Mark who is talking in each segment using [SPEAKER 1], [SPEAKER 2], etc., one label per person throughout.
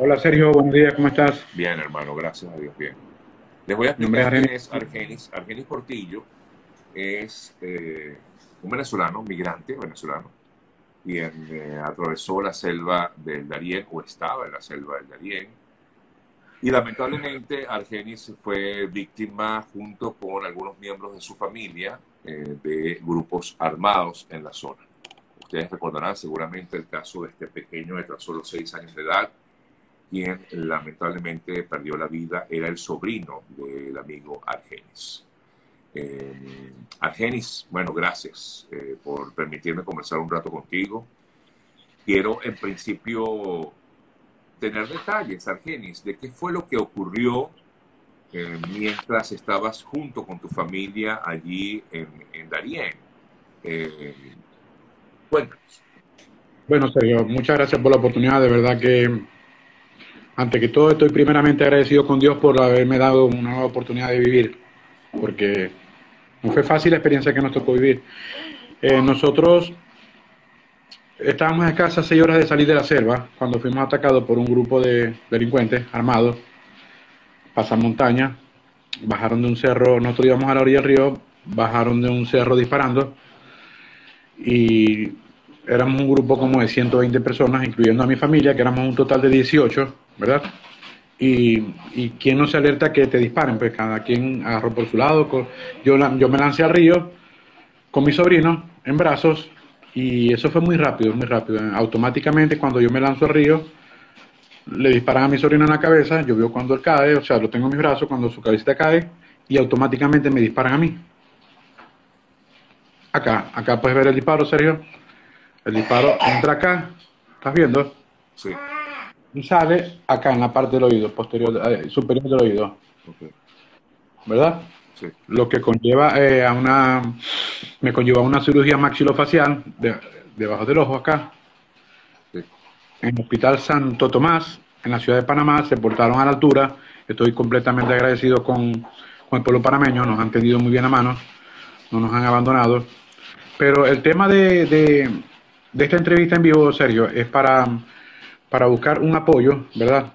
[SPEAKER 1] Hola Sergio, buenos días, ¿cómo estás?
[SPEAKER 2] Bien, hermano, gracias a Dios, bien. Les voy a explicar quién es Argenis. Argenis Portillo es eh, un venezolano, migrante venezolano, quien eh, atravesó la selva del Darién, o estaba en la selva del Darién, y lamentablemente Argenis fue víctima junto con algunos miembros de su familia eh, de grupos armados en la zona. Ustedes recordarán seguramente el caso de este pequeño de tan solo seis años de edad, quien lamentablemente perdió la vida era el sobrino del amigo Argenis. Eh, Argenis, bueno, gracias eh, por permitirme conversar un rato contigo. Quiero en principio tener detalles, Argenis, de qué fue lo que ocurrió eh, mientras estabas junto con tu familia allí en, en Darién. cuéntanos.
[SPEAKER 1] Bueno, Sergio, muchas gracias por la oportunidad. De verdad que ante que todo estoy primeramente agradecido con Dios por haberme dado una nueva oportunidad de vivir, porque no fue fácil la experiencia que nos tocó vivir. Eh, nosotros estábamos a escasas seis horas de salir de la selva cuando fuimos atacados por un grupo de delincuentes armados, pasan montaña, bajaron de un cerro, nosotros íbamos a la orilla del río, bajaron de un cerro disparando y éramos un grupo como de 120 personas, incluyendo a mi familia, que éramos un total de 18 ¿verdad? Y, y quien no se alerta que te disparen, pues cada quien agarró por su lado. Yo, yo me lancé al río con mi sobrino en brazos y eso fue muy rápido, muy rápido. Automáticamente cuando yo me lanzo al río, le disparan a mi sobrino en la cabeza, yo veo cuando él cae, o sea, lo tengo en mis brazos, cuando su cabecita cae, y automáticamente me disparan a mí. Acá, acá puedes ver el disparo, Sergio. El disparo entra acá, ¿estás viendo?
[SPEAKER 2] Sí
[SPEAKER 1] sale acá en la parte del oído, posterior, eh, superior del oído. ¿Verdad?
[SPEAKER 2] Sí.
[SPEAKER 1] Lo que conlleva eh, a una, me conlleva una cirugía maxilofacial debajo del ojo acá. En el Hospital Santo Tomás, en la ciudad de Panamá, se portaron a la altura. Estoy completamente agradecido con, con el pueblo panameño, nos han tenido muy bien a mano, no nos han abandonado. Pero el tema de, de, de esta entrevista en vivo, Sergio, es para para buscar un apoyo, ¿verdad?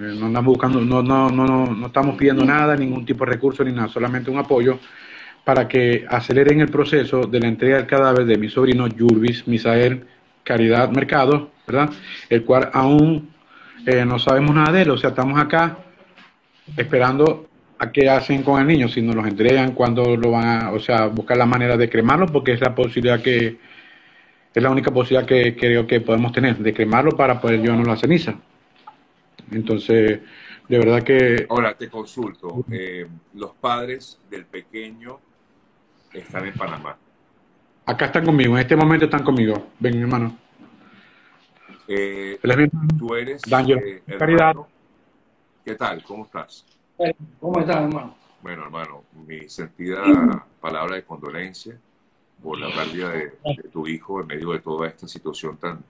[SPEAKER 1] Eh, no andamos buscando, no, no, no, no estamos pidiendo nada, ningún tipo de recurso ni nada, solamente un apoyo para que aceleren el proceso de la entrega del cadáver de mi sobrino Jurvis Misael Caridad Mercado, ¿verdad? El cual aún eh, no sabemos nada de él, o sea, estamos acá esperando a qué hacen con el niño, si nos los entregan, cuándo lo van a, o sea, buscar la manera de cremarlo, porque es la posibilidad que, es la única posibilidad que creo que podemos tener, de cremarlo para poder llevarnos la ceniza. Entonces, de verdad que...
[SPEAKER 2] Ahora te consulto, eh, los padres del pequeño están en Panamá.
[SPEAKER 1] Acá están conmigo, en este momento están conmigo. Ven, hermano.
[SPEAKER 2] Eh, tú eres
[SPEAKER 1] Daniel. Eh, Caridad.
[SPEAKER 2] ¿Qué tal? ¿Cómo estás?
[SPEAKER 3] ¿Cómo estás, hermano?
[SPEAKER 2] Bueno, hermano, mi sentida palabra de condolencia por la pérdida de, tu hijo en medio de toda esta situación tan,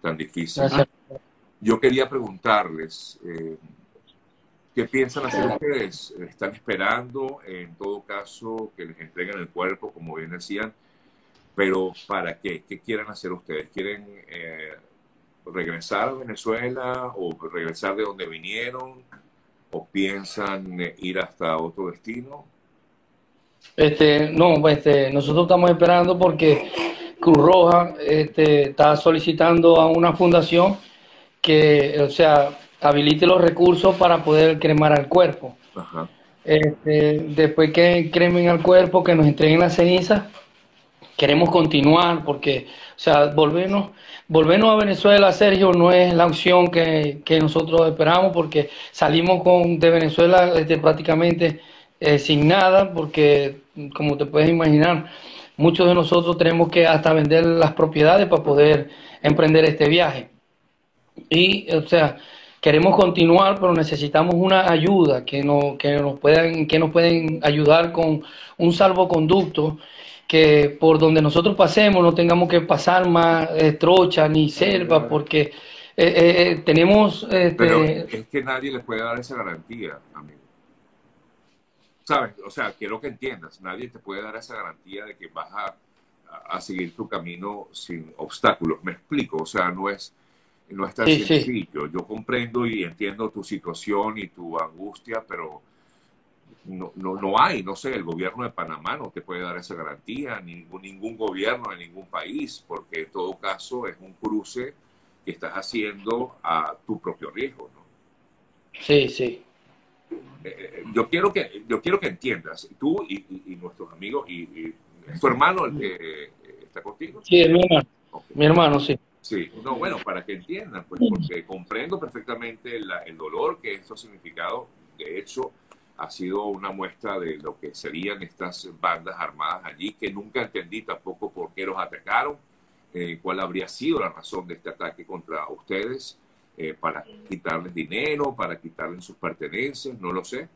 [SPEAKER 2] tan difícil. Yo quería preguntarles, eh, ¿qué piensan hacer ustedes? ¿Están esperando, en todo caso, que les entreguen el cuerpo, como bien decían? Pero ¿para qué? ¿Qué quieren hacer ustedes? ¿Quieren eh, regresar a Venezuela o regresar de donde vinieron? ¿O piensan eh, ir hasta otro destino?
[SPEAKER 3] Este, no, este, nosotros estamos esperando porque Cruz Roja este, está solicitando a una fundación que, o sea, habilite los recursos para poder cremar al cuerpo. Este, después que cremen al cuerpo, que nos entreguen la ceniza, queremos continuar porque, o sea, volvernos, volvernos a Venezuela, Sergio, no es la opción que, que nosotros esperamos porque salimos con, de Venezuela este, prácticamente eh, sin nada, porque como te puedes imaginar, muchos de nosotros tenemos que hasta vender las propiedades para poder emprender este viaje. Y, o sea, queremos continuar, pero necesitamos una ayuda que, no, que, nos, puedan, que nos pueden ayudar con un salvoconducto que por donde nosotros pasemos no tengamos que pasar más eh, trocha ni selva, porque eh, tenemos...
[SPEAKER 2] Este, pero es que nadie les puede dar esa garantía, amigo. ¿Sabes? O sea, quiero que entiendas, nadie te puede dar esa garantía de que vas a, seguir tu camino sin obstáculos. Me explico, o sea, no es, no es tan sencillo. Yo comprendo y entiendo tu situación y tu angustia, pero no, no, no, hay, no sé, el gobierno de Panamá no te puede dar esa garantía, ningún, ningún gobierno en ningún país, porque en todo caso es un cruce que estás haciendo a tu propio riesgo, ¿no?
[SPEAKER 3] Sí, sí.
[SPEAKER 2] Eh, eh, yo quiero que yo quiero que entiendas, tú y, nuestros amigos, y, tu hermano el que eh, está contigo.
[SPEAKER 3] Sí, mi hermano. Mi hermano, sí.
[SPEAKER 2] Sí, no, bueno, para que entiendan, pues, porque comprendo perfectamente el dolor que esto ha significado. De hecho, ha sido una muestra de lo que serían estas bandas armadas allí, que nunca entendí tampoco por qué los atacaron, eh, cuál habría sido la razón de este ataque contra ustedes, eh, para quitarles dinero, para quitarles sus pertenencias, no lo sé.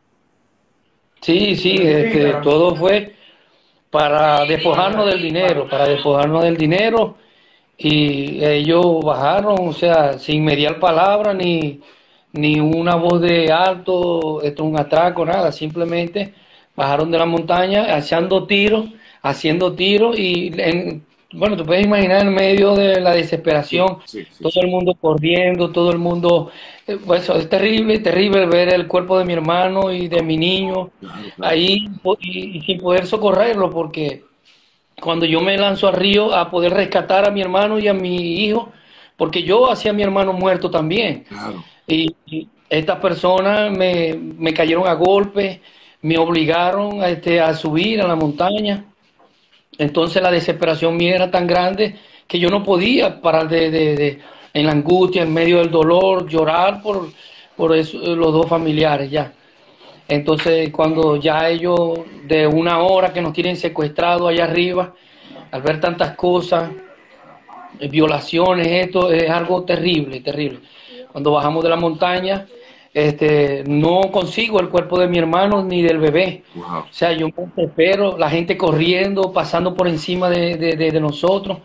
[SPEAKER 3] Sí, sí, este, todo fue para despojarnos del dinero, para despojarnos del dinero y ellos bajaron, o sea, sin mediar palabra ni, ni una voz de alto, esto es un atraco, nada, simplemente bajaron de la montaña haciendo tiros, haciendo tiros y en, bueno, tú puedes imaginar en medio de la desesperación, todo el mundo corriendo, todo el mundo, eh, pues es terrible, terrible ver el cuerpo de mi hermano y de mi niño ahí y sin poder socorrerlo porque cuando yo me lanzo al río a poder rescatar a mi hermano y a mi hijo, porque yo hacía a mi hermano muerto también. Y, estas personas me, me, cayeron a golpe, me obligaron a, este, a subir a la montaña. Entonces la desesperación mía era tan grande que yo no podía parar de, de, en la angustia, en medio del dolor, llorar por, por eso, los dos familiares ya. Entonces, cuando ya ellos, de una hora que nos tienen secuestrado allá arriba, al ver tantas cosas, eh, violaciones, esto es algo terrible, terrible. Cuando bajamos de la montaña, este, no consigo el cuerpo de mi hermano ni del bebé. O sea, yo me espero, la gente corriendo, pasando por encima de, de, nosotros.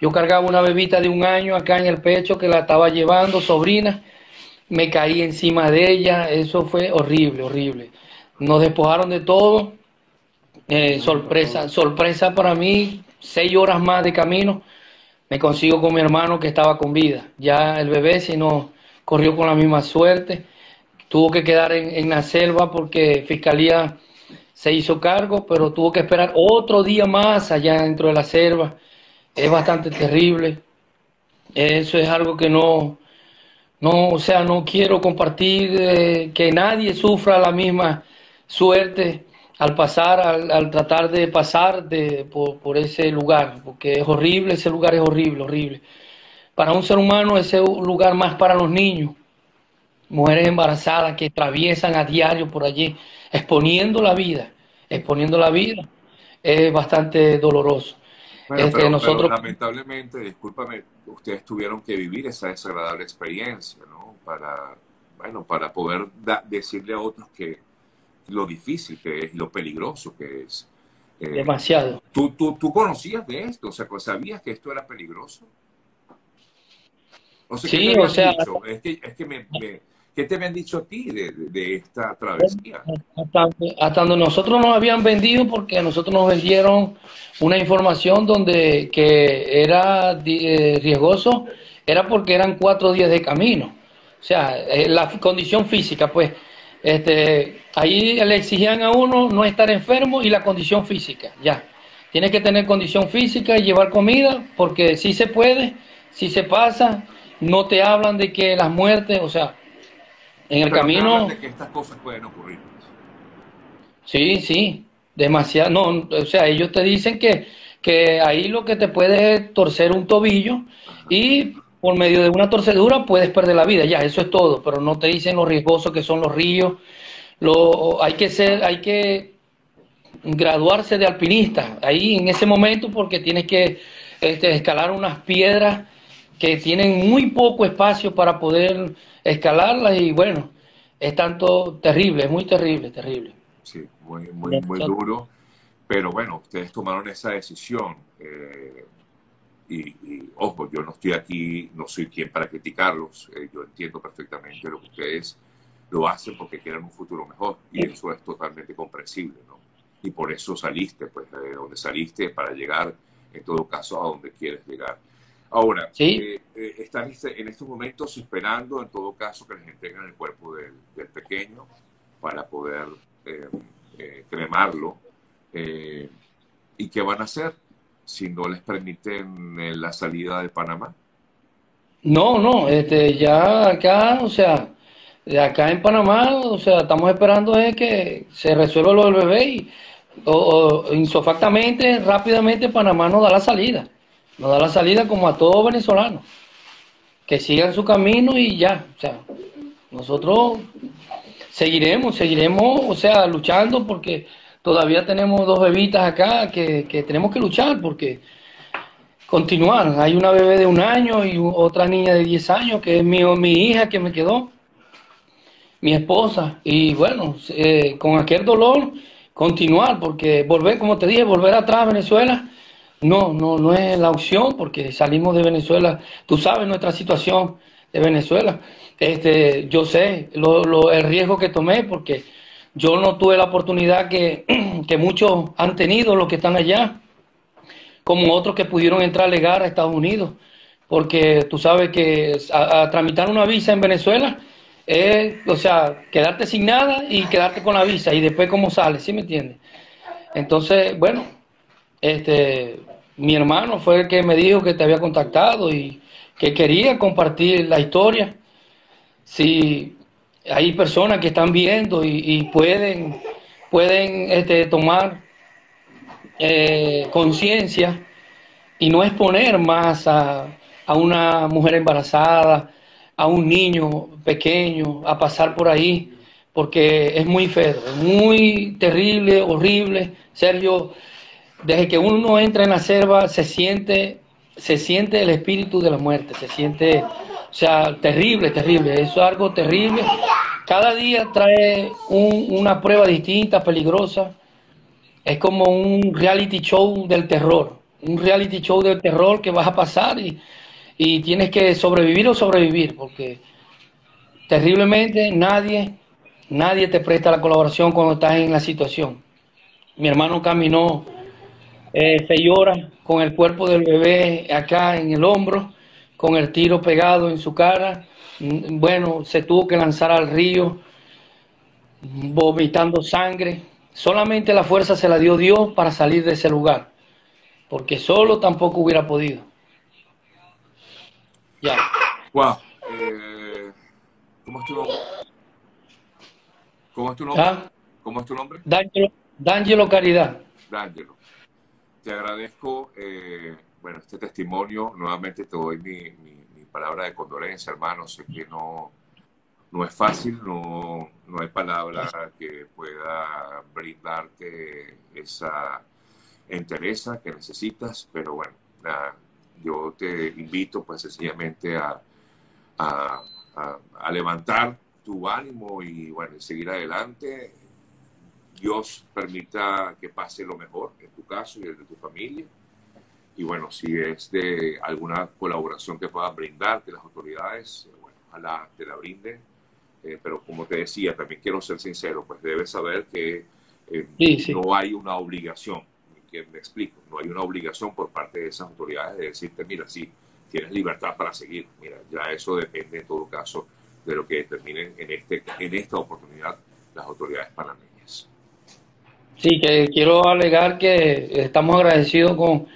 [SPEAKER 3] Yo cargaba una bebita de un año acá en el pecho que la estaba llevando, sobrina me caí encima de ella, eso fue horrible, horrible. Nos despojaron de todo, eh, sorpresa, sorpresa para mí, seis horas más de camino, me consigo con mi hermano que estaba con vida. Ya el bebé, si no, corrió con la misma suerte, tuvo que quedar en, en la selva porque Fiscalía se hizo cargo, pero tuvo que esperar otro día más allá dentro de la selva. Es bastante terrible. Eso es algo que no, no, o sea, no quiero compartir eh, que nadie sufra la misma suerte al pasar, al, tratar de pasar de, por, ese lugar, porque es horrible, ese lugar es horrible, horrible. Para un ser humano ese es un lugar más para los niños, mujeres embarazadas que atraviesan a diario por allí, exponiendo la vida, exponiendo la vida, es bastante doloroso.
[SPEAKER 2] Este, nosotros... lamentablemente, discúlpame, ustedes tuvieron que vivir esa desagradable experiencia, ¿no? Para, bueno, para poder decirle a otros que lo difícil que es, lo peligroso que es.
[SPEAKER 3] Eh, Demasiado.
[SPEAKER 2] ¿tú, tú, tú, conocías de esto? O sea, ¿sabías que esto era peligroso?
[SPEAKER 3] O sea, sí, o sea...
[SPEAKER 2] Es que, es que me ¿Qué te habían dicho a ti de, esta travesía?
[SPEAKER 3] Hasta, donde nosotros nos habían vendido, porque nosotros nos vendieron una información donde que era eh, riesgoso, era porque eran cuatro días de camino. O sea, eh, la condición física, pues, este, ahí le exigían a uno no estar enfermo y la condición física, ya. Tienes que tener condición física y llevar comida, porque si se puede, si se pasa, no te hablan de que las muertes, o sea, en el camino.
[SPEAKER 2] De que estas cosas pueden ocurrir.
[SPEAKER 3] Sí, sí, demasiado. No, o sea, ellos te dicen que, que ahí lo que te puede es torcer un tobillo y por medio de una torcedura puedes perder la vida. Ya, eso es todo, pero no te dicen lo riesgosos que son los ríos. Lo, hay que ser, hay que graduarse de alpinista ahí en ese momento porque tienes que este, escalar unas piedras que tienen muy poco espacio para poder escalarlas y bueno, es tanto terrible, es muy terrible, terrible.
[SPEAKER 2] Sí, muy, muy, muy duro. Pero bueno, ustedes tomaron esa decisión. Eh, y, ojo, yo no estoy aquí, no soy quien para criticarlos. Eh, yo entiendo perfectamente lo que ustedes lo hacen porque quieren un futuro mejor. Y eso es totalmente comprensible, ¿no? Y por eso saliste, pues, de donde saliste para llegar, en todo caso, a donde quieres llegar. Ahora, eh, eh, están este, en estos momentos esperando, en todo caso, que les entreguen el cuerpo del, pequeño para poder eh, cremarlo. ¿Y qué van a hacer si no les permiten la salida de Panamá?
[SPEAKER 3] No, no, este, ya acá, o sea, acá en Panamá, o sea, estamos esperando es que se resuelva lo del bebé y o, insofactamente, rápidamente Panamá nos da la salida. Nos da la salida como a todos venezolanos. Que sigan su camino y ya. O sea, nosotros seguiremos, seguiremos, o sea, luchando porque todavía tenemos dos bebitas acá que, que tenemos que luchar porque continuar. Hay una bebé de un año y otra niña de 10 años que es mi, mi hija que me quedó, mi esposa. Y bueno, eh, con aquel dolor continuar, porque volver, como te dije, volver atrás a Venezuela, no, no, no es la opción, porque salimos de Venezuela, tú sabes nuestra situación de Venezuela, este, yo sé lo, el riesgo que tomé, porque yo no tuve la oportunidad que, que muchos han tenido, los que están allá, como otros que pudieron entrar legal a Estados Unidos, porque tú sabes que a tramitar una visa en Venezuela, es, o sea, quedarte sin nada y quedarte con la visa y después cómo sale, ¿sí me entiendes? Entonces, bueno, este, mi hermano fue el que me dijo que te había contactado y que quería compartir la historia. Si hay personas que están viendo y, pueden, pueden este, tomar eh, conciencia y no exponer más a, a una mujer embarazada, a un niño pequeño a pasar por ahí, porque es muy feo, muy terrible, horrible. Sergio, desde que uno entra en la selva se siente, se siente el espíritu de la muerte, se siente, o sea, terrible, terrible, eso es algo terrible. Cada día trae una prueba distinta, peligrosa. Es como un reality show del terror, un reality show del terror que vas a pasar y y tienes que sobrevivir o sobrevivir, porque terriblemente nadie, nadie te presta la colaboración cuando estás en la situación. Mi hermano caminó eh, seis horas con el cuerpo del bebé acá en el hombro, con el tiro pegado en su cara. Mm, bueno, se tuvo que lanzar al río vomitando sangre. Solamente la fuerza se la dio Dios para salir de ese lugar, porque solo tampoco hubiera podido.
[SPEAKER 2] Ya. Wow. Eh, ¿Cómo es tu nombre? ¿Cómo es tu nombre? ¿Ah? ¿Cómo es tu nombre?
[SPEAKER 3] D'Angelo, Caridad.
[SPEAKER 2] D'Angelo. Te agradezco eh, bueno, este testimonio. Nuevamente te doy mi, palabra de condolencia, hermano. Sé que no, no es fácil, no, no hay palabra que pueda brindarte esa entereza que necesitas, pero bueno, yo te invito pues sencillamente a, a, levantar tu ánimo y bueno, seguir adelante. Dios permita que pase lo mejor en tu caso y en de tu familia. Y bueno, si es de alguna colaboración que puedan brindarte las autoridades, bueno, ojalá te la brinden. Eh, pero como te decía, también quiero ser sincero, pues debes saber que eh, no hay una obligación que me explico, no hay una obligación por parte de esas autoridades de decirte, mira, sí, tienes libertad para seguir. Mira, ya eso depende en todo caso de lo que determinen en, este, en esta oportunidad las autoridades panameñas.
[SPEAKER 3] Sí, que quiero alegar que estamos agradecidos con,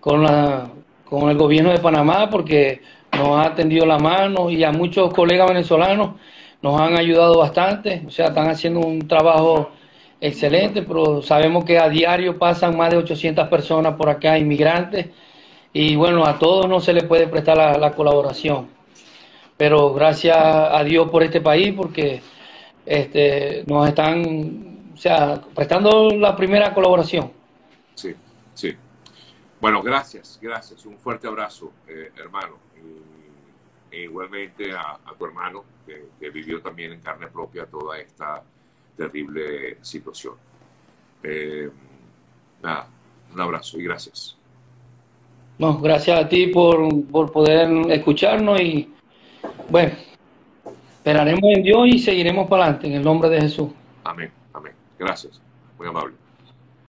[SPEAKER 3] con, la, con el gobierno de Panamá porque nos ha atendido la mano y a muchos colegas venezolanos nos han ayudado bastante, o sea, están haciendo un trabajo excelente, pero sabemos que a diario pasan más de 800 personas por acá, inmigrantes, y bueno, a todos no se les puede prestar la, colaboración. Pero gracias a Dios por este país, porque este, nos están, sea, prestando la primera colaboración.
[SPEAKER 2] Sí, sí. Bueno, gracias, gracias. Un fuerte abrazo, eh, hermano. E igualmente a, tu hermano, que vivió también en carne propia toda esta terrible situación. Eh, nada, un abrazo y gracias.
[SPEAKER 3] No, gracias a ti por, por poder escucharnos y bueno, esperaremos en Dios y seguiremos para adelante en el nombre de Jesús.
[SPEAKER 2] Amén. Gracias, muy amable.